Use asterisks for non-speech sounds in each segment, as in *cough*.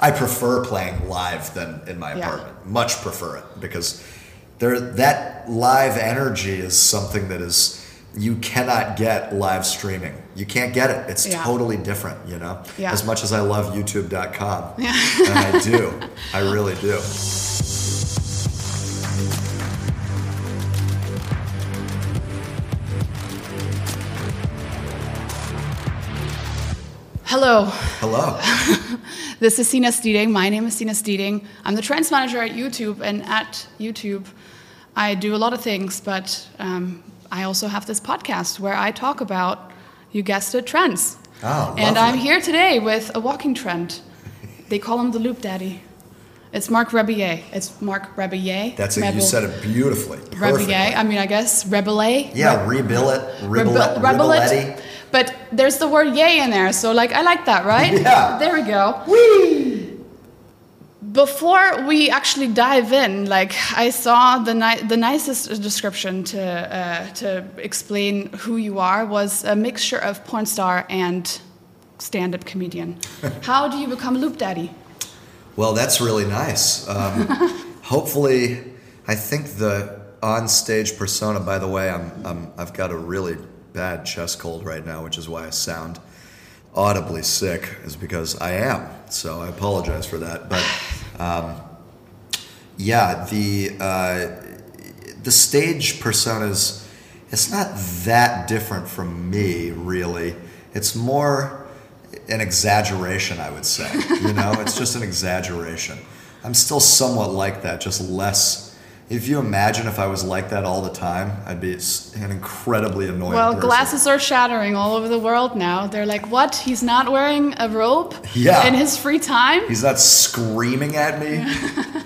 I prefer playing live than in my Yeah. apartment. Much prefer it because there that live energy is something that is you cannot get live streaming. You can't get it. It's Yeah. totally different, you know. Yeah. As much as I love youtube.com. Yeah. and I do. I really do. Hello, Hello. *laughs* this is Sina Stieding. My name is Sina Stieding. I'm the trends manager at YouTube, and at YouTube, I do a lot of things, but um, I also have this podcast where I talk about, you guessed it, trends. Oh, and I'm here today with a walking trend. They call him the Loop Daddy. It's Marc Rebillet. It's Marc Rebillet. That's it. You said it beautifully. Rebillet. I mean, I guess Rebillet. Yeah, rebill it. Ribble Rebel- it. Rebellet. But there's the word yay in there, so like I like that, right? Yeah. There we go. Before we actually dive in, like I saw the ni- the nicest description to uh, to explain who you are was a mixture of porn star and stand-up comedian. *laughs* How do you become Loop Daddy? Well, that's really nice. Um, *laughs* hopefully, I think the on-stage persona. By the way, I'm, I'm I've got a really bad chest cold right now, which is why I sound audibly sick. Is because I am. So I apologize for that. But um, yeah, the uh, the stage personas. It's not that different from me, really. It's more an exaggeration, I would say. You know, it's just an exaggeration. I'm still somewhat like that, just less. If you imagine if I was like that all the time, I'd be an incredibly annoying Well, person. glasses are shattering all over the world now. They're like, "What? He's not wearing a robe Yeah. in his free time?" He's not screaming at me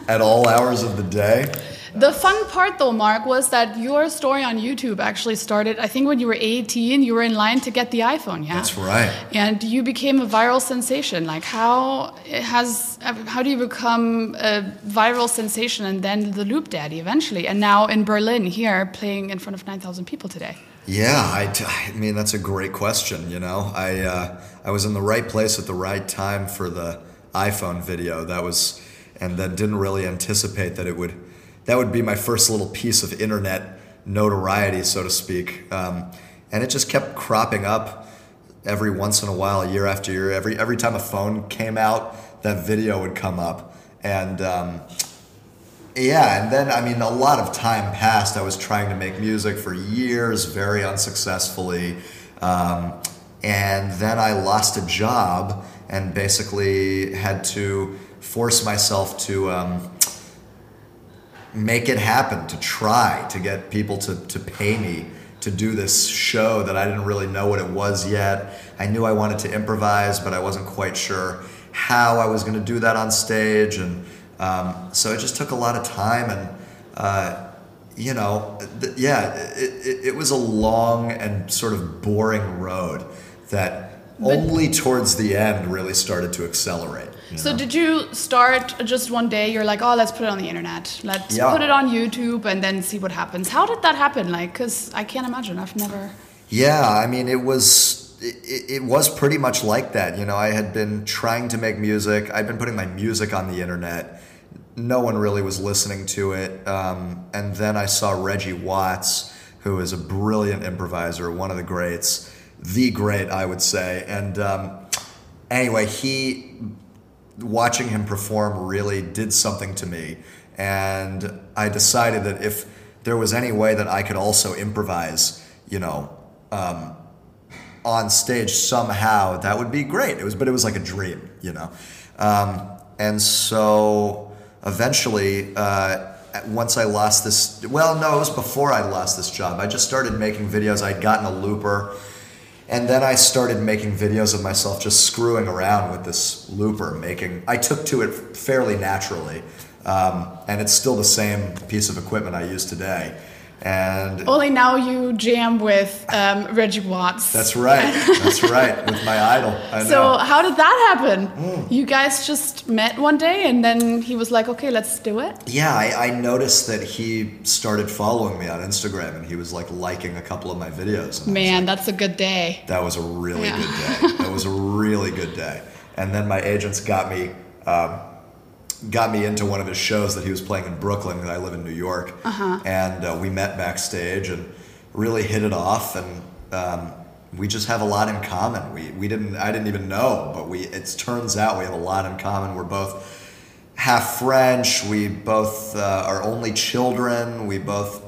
at all hours of the day. The fun part, though, Marc, was that your story on YouTube actually started. I think when you were 18, you were in line to get the iPhone. Yeah, That's right. And you became a viral sensation. Like, how has? How do you become a viral sensation and then the Loop Daddy eventually? And now in Berlin, here, playing in front of 9,000 people today. Yeah, I mean that's a great question. You know, I uh, I was in the right place at the right time for the iPhone video. That was, and then didn't really anticipate that it would. That would be my first little piece of internet notoriety, so to speak. Um, and it just kept cropping up every once in a while, year after year. Every every time a phone came out, that video would come up, and. Um, yeah, and then I mean, a lot of time passed. I was trying to make music for years, very unsuccessfully, um, and then I lost a job and basically had to force myself to um, make it happen, to try to get people to to pay me to do this show that I didn't really know what it was yet. I knew I wanted to improvise, but I wasn't quite sure how I was going to do that on stage, and um, so it just took a lot of time and. Uh, you know, th- yeah, it, it, it was a long and sort of boring road that only towards the end really started to accelerate. You So did you start just one day? You're like, oh, let's put it on the internet. Let's Yeah. put it on YouTube and then see what happens. How did that happen? Like, because I can't imagine. I've never. Yeah, I mean, it was it, it was pretty much like that. You know, I had been trying to make music. I'd been putting my music on the internet. No one really was listening to it. Um, and then I saw Reggie Watts, who is a brilliant improviser, one of the greats, the great, I would say. And um, anyway, he watching him perform really did something to me. And I decided that if there was any way that I could also improvise, you know, um, on stage somehow, that would be great. It was, but it was like a dream, you know. Um, and so eventually, uh, once I lost this, well, no, it was before I lost this job. I just started making videos. I'd gotten a looper. And then I started making videos of myself just screwing around with this looper, making. I took to it fairly naturally, um, and it's still the same piece of equipment I use today. And Only now you jam with um, Reggie Watts. that's right, that's *laughs* right, with my idol. I know. So how did that happen? Mm. You guys just met one day and then he was like, okay, let's do it. Yeah, I, I noticed that he started following me on Instagram, and he was like liking a couple of my videos. And I was Man, that's a good day. That was a really Yeah. good day. That was a really good day. And then my agents got me um, got me into one of his shows that he was playing in Brooklyn. I live in New York, Uh-huh. and uh, we met backstage and really hit it off. And um, we just have a lot in common. We we didn't I didn't even know, but we it turns out we have a lot in common. We're both half French. We both uh, are only children. We both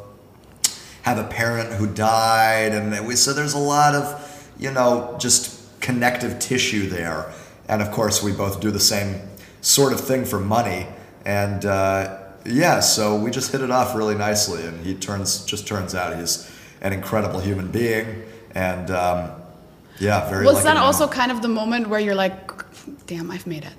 have a parent who died, and we so there's a lot of you know just connective tissue there. And of course, we both do the same sort of thing for money, and uh, yeah, so we just hit it off really nicely. And he turns just turns out he's an incredible human being, and um, yeah, very. Was that also kind of the moment where you're like, damn, I've made it?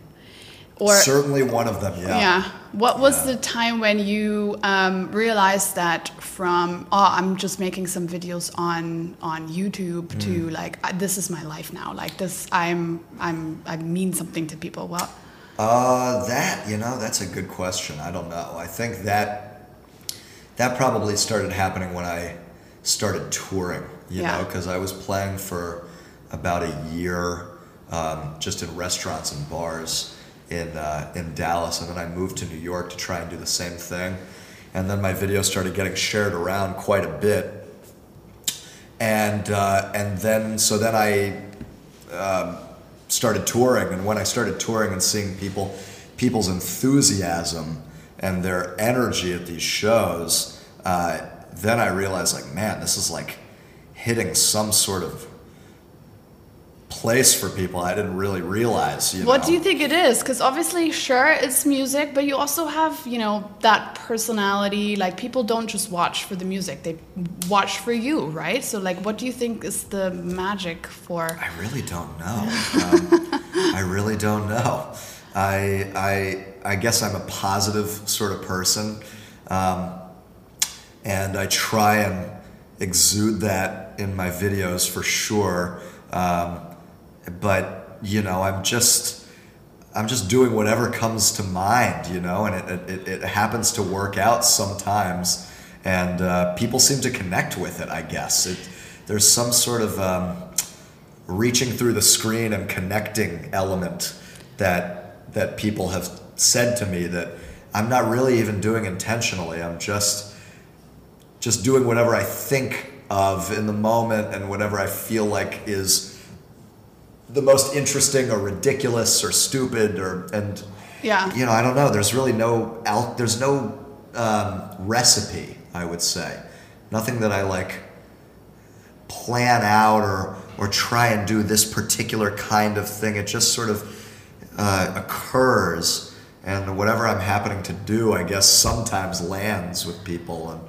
Or certainly one of them? Yeah. yeah. What was Yeah. the time when you um, realized that from oh I'm just making some videos on on YouTube Mm. to like uh, this is my life now like this I'm I'm I mean something to people. Well, Uh, that you know, that's a good question. I don't know. I think that that probably started happening when I started touring. You Yeah. know, because I was playing for about a year, um, just in restaurants and bars in uh, in Dallas, and then I moved to New York to try and do the same thing. And then my videos started getting shared around quite a bit, and uh, and then so then I um, started touring, and when I started touring and seeing people, people's enthusiasm and their energy at these shows, uh, then I realized, like, man, this is like hitting some sort of place for people I didn't really realize. You what know? do you think it is? Because obviously, sure, it's music, but you also have you know that personality. Like people don't just watch for the music; they watch for you, right? So like, what do you think is the magic for? I really don't know. Um, I really don't know. I, I, I guess I'm a positive sort of person, um, and I try and exude that in my videos for sure. Um, but you know, I'm just, I'm just doing whatever comes to mind, you know, and it, it, it happens to work out sometimes, and uh, people seem to connect with it. I guess it, there's some sort of um, reaching through the screen and connecting element that that people have said to me that I'm not really even doing intentionally. I'm just just doing whatever I think of in the moment and whatever I feel like is the most interesting or ridiculous or stupid or and Yeah. you know I don't know. There's really no al- there's no um, recipe. I would say nothing that I like plan out or or try and do this particular kind of thing. It just sort of uh, occurs, and whatever I'm happening to do, I guess sometimes lands with people and.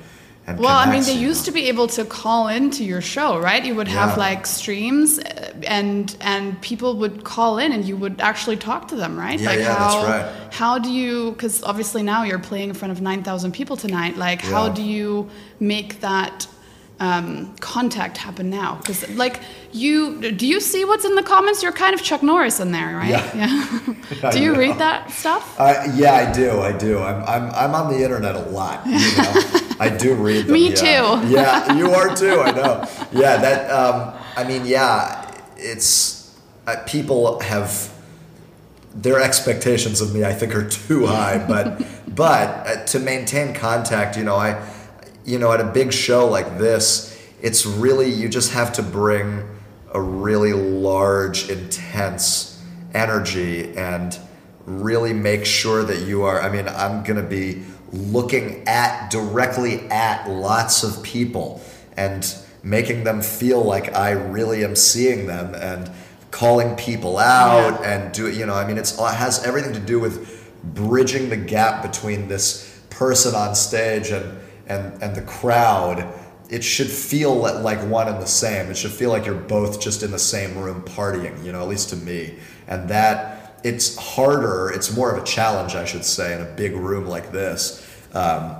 And Well, I mean, they used to be able to call into your show, right? You would have Yeah. like streams, uh, and and people would call in, and you would actually talk to them, right? Yeah, like yeah, that's how right. how do you? Because obviously now you're playing in front of nine thousand people tonight. Like, how do you make that? Um, contact happen now because like you do you see what's in the comments you're kind of chuck norris in there right Yeah. I *laughs* *laughs* do you read that stuff Uh, yeah, I do. I do. I'm, I'm, I'm on the internet a lot. You know, *laughs* I do read them. Me yeah. too. *laughs* Yeah, you are too. I know. Yeah, that. Um, I mean, yeah, it's uh, people have their expectations of me. I think are too high, but *laughs* but uh, to maintain contact, you know, I, you know, at a big show like this, it's really you just have to bring a really large, intense energy and really make sure that you are i mean i'm going to be looking at directly at lots of people and making them feel like i really am seeing them and calling people out Yeah. and do you know i mean it's it has everything to do with bridging the gap between this person on stage and and and the crowd. It should feel li- like one and the same. It should feel like you're both just in the same room partying you know at least to me. And that it's harder it's more of a challenge i should say in a big room like this um,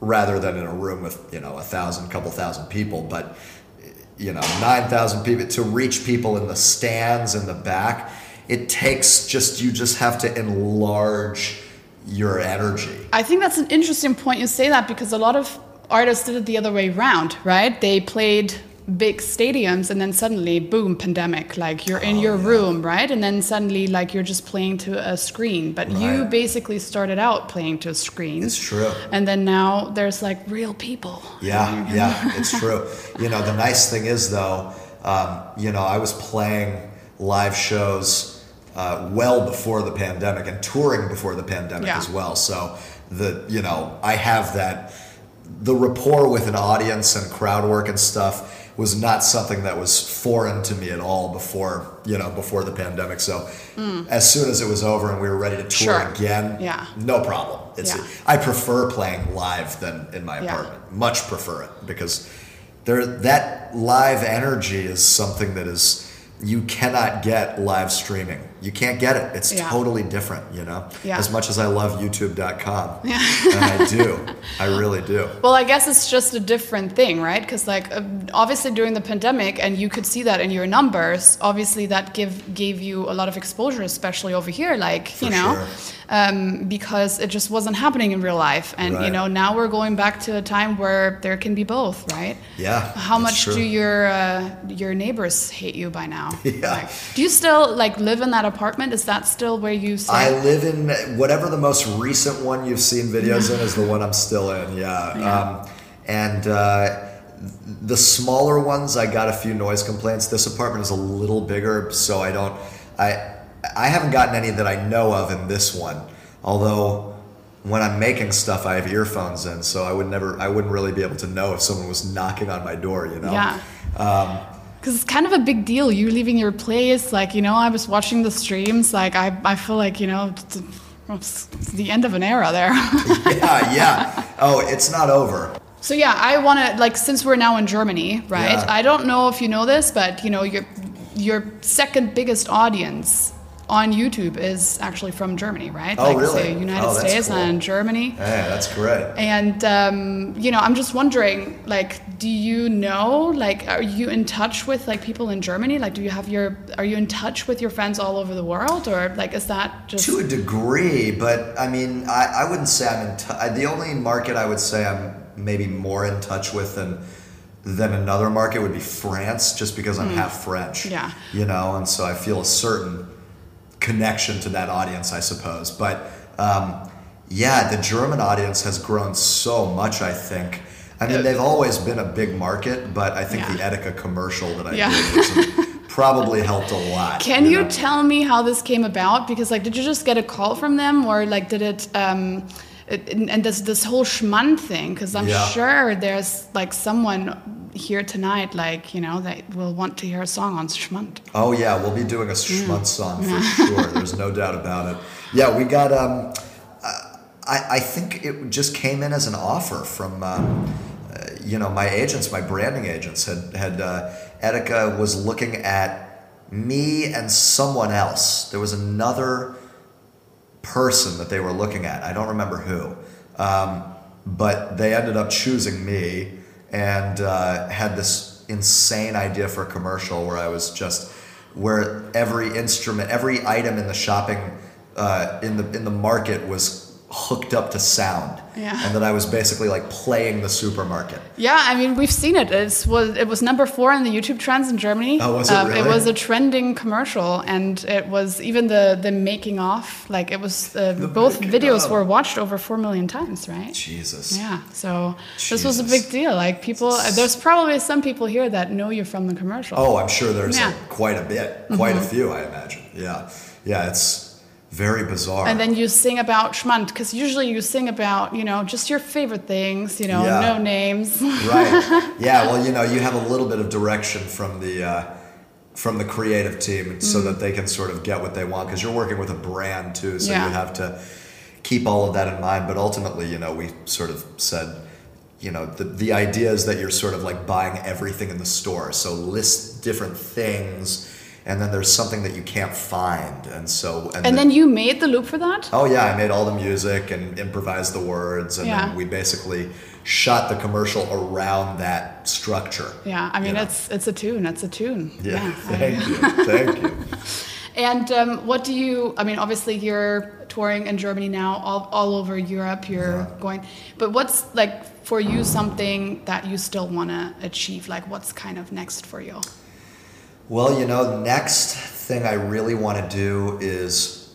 rather than in a room with you know a thousand couple thousand people but you know 9000 people to reach people in the stands in the back it takes just you just have to enlarge your energy I think that's an interesting point you say that because a lot of artists did it the other way around, right? They played big stadiums and then suddenly boom pandemic like you're in Oh, your yeah. room right and then suddenly like you're just playing to a screen but you basically started out playing to a screen It's true. and then now there's like real people Yeah, yeah, it's true. You know, the nice thing is though, um, you know, I was playing live shows uh, well before the pandemic and touring before the pandemic Yeah. as well. So the you know, I have that the rapport with an audience and crowd work and stuff was not something that was foreign to me at all before you know before the pandemic. So as soon as it was over and we were ready to tour Mm. Sure. again, Yeah. no problem. It's Yeah. I prefer playing live than in my Yeah. apartment. Much prefer it because there that live energy is something that is you cannot get live streaming. You can't get it. It's Yeah. totally different, you know. Yeah. As much as I love youtube.com. *laughs* and I do. I really do. Well, I guess it's just a different thing, right? Because like uh, obviously during the pandemic, and you could see that in your numbers. Obviously, that give gave you a lot of exposure, especially over here, like you know, sure. um, because it just wasn't happening in real life. And you know, now we're going back to a time where there can be both, right? Yeah. How much true. do your uh, your neighbors hate you by now? *laughs* Yeah. Like, do you still like live in that apartment? Is that still where you stay? I live in whatever the most recent one you've seen videos in is the one I'm still in. Yeah. Yeah. Um, and uh, the smaller ones, I got a few noise complaints. This apartment is a little bigger, so I don't. I I haven't gotten any that I know of in this one. Although when I'm making stuff, I have earphones in, so I would never. I wouldn't really be able to know if someone was knocking on my door. You know. Yeah. Um, Because it's kind of a big deal. You leaving your place, like you know, I was watching the streams. Like I, I feel like you know, it's, it's the end of an era there. *laughs* yeah. Yeah. Oh, it's not over. so yeah, I want to like since we're now in Germany, right? Yeah. I don't know if you know this, but you know, your your second biggest audience on YouTube is actually from Germany, right? Oh, like really? say United Oh, States cool. and Germany. Hey, that's great. And um, you know, I'm just wondering, like, do you know, like, are you in touch with like people in Germany? Like, do you have your, are you in touch with your friends all over the world, or like, is that just? To a degree, but I mean, I, I wouldn't say I'm in touch. The only market I would say I'm maybe more in touch with than than another market would be France, just because I'm half French. Yeah. You know, and so I feel a certain connection to that audience, I suppose. But um, yeah, the German audience has grown so much. I think. I mean, they've always been a big market, but I think Yeah. the Edeka commercial that I Yeah. did probably helped a lot. Can you know? tell me how this came about? Because like, did you just get a call from them, or like, did it? Um, it, and this this whole Schmand thing, because I'm Yeah. sure there's like someone here tonight, like you know, they will want to hear a song on Schmand. Oh yeah, we'll be doing a Mm. Schmutz song for sure. *laughs* There's no doubt about it. Yeah, we got. Um, I I think it just came in as an offer from. Um, uh, you know, my agents, my branding agents, had had uh, Edeka was looking at me and someone else. There was another person that they were looking at. I don't remember who, um, but they ended up choosing me and uh, had this insane idea for a commercial where I was just where every instrument, every item in the shopping uh, in the in the market was hooked up to sound, Yeah. and that I was basically like playing the supermarket. Yeah, I mean we've seen it. It's was it was number four in the YouTube trends in Germany. Oh, was it Um, It was a trending commercial, and it was even the the making off. Like it was uh, both videos were watched over four million times, right? Jesus. Yeah, so this was a big deal. Like people, uh, there's probably some people here that know you from the commercial. Oh, I'm sure there's Yeah. Mm-hmm. like, quite a bit, quite a few, I imagine. Yeah, yeah, it's very bizarre. And then you sing about Schmand, because usually you sing about, you know, just your favorite things, you know, Yeah. no names. *laughs* right? Yeah. Well, you know, you have a little bit of direction from the uh, from the creative team, so Mm. that they can sort of get what they want because you're working with a brand too, so Yeah. you have to keep all of that in mind. But ultimately, you know, we sort of said. You know, the, the idea is that you're sort of like buying everything in the store. So list different things, and then there's something that you can't find. And so, and the- then you made the loop for that? Oh yeah, I made all the music and improvised the words, and Yeah. then we basically shot the commercial around that structure. Yeah, I mean, you know? it's it's a tune. It's a tune. yeah. *laughs* I- Thank you, *laughs* thank you. And um, what do you? I mean, obviously you're touring in Germany now, all, all over Europe. You're Yeah. going, but what's like for you something that you still want to achieve? Like, what's kind of next for you? Well, you know, next thing I really want to do is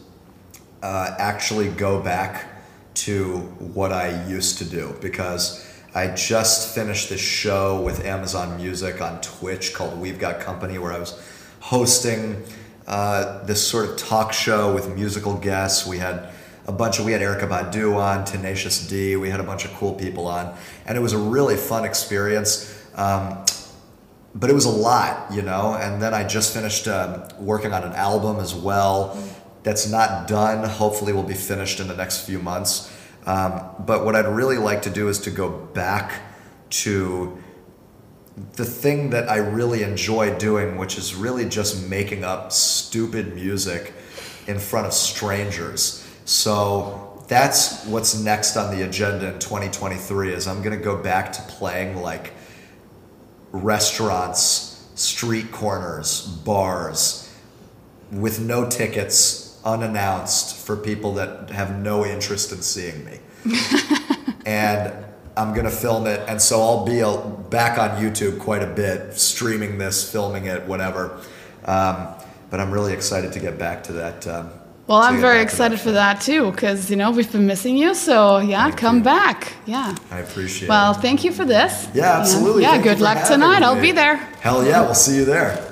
uh, actually go back to what I used to do because I just finished this show with Amazon Music on Twitch called We've Got Company where I was hosting uh, this sort of talk show with musical guests. We had a bunch of we had Erykah Badu on, Tenacious D. We had a bunch of cool people on, and it was a really fun experience. Um, but it was a lot, you know. And then I just finished um, working on an album as well. That's not done. Hopefully, will be finished in the next few months. Um, but what I'd really like to do is to go back to the thing that I really enjoy doing, which is really just making up stupid music in front of strangers. So that's what's next on the agenda in 2023 is I'm going to go back to playing like restaurants, street corners, bars with no tickets, unannounced for people that have no interest in seeing me. *laughs* and I'm gonna film it, and so I'll be uh, back on YouTube quite a bit, streaming this, filming it, whatever. Um, but I'm really excited to get back to that. Um, Well, I'm very excited for that too, because you know we've been missing you. So yeah, Thank come you. back. Yeah. I appreciate it. Well, it. thank you for this. Yeah, absolutely. Yeah, Thank good luck tonight. I'll be there. Hell yeah, we'll see you there.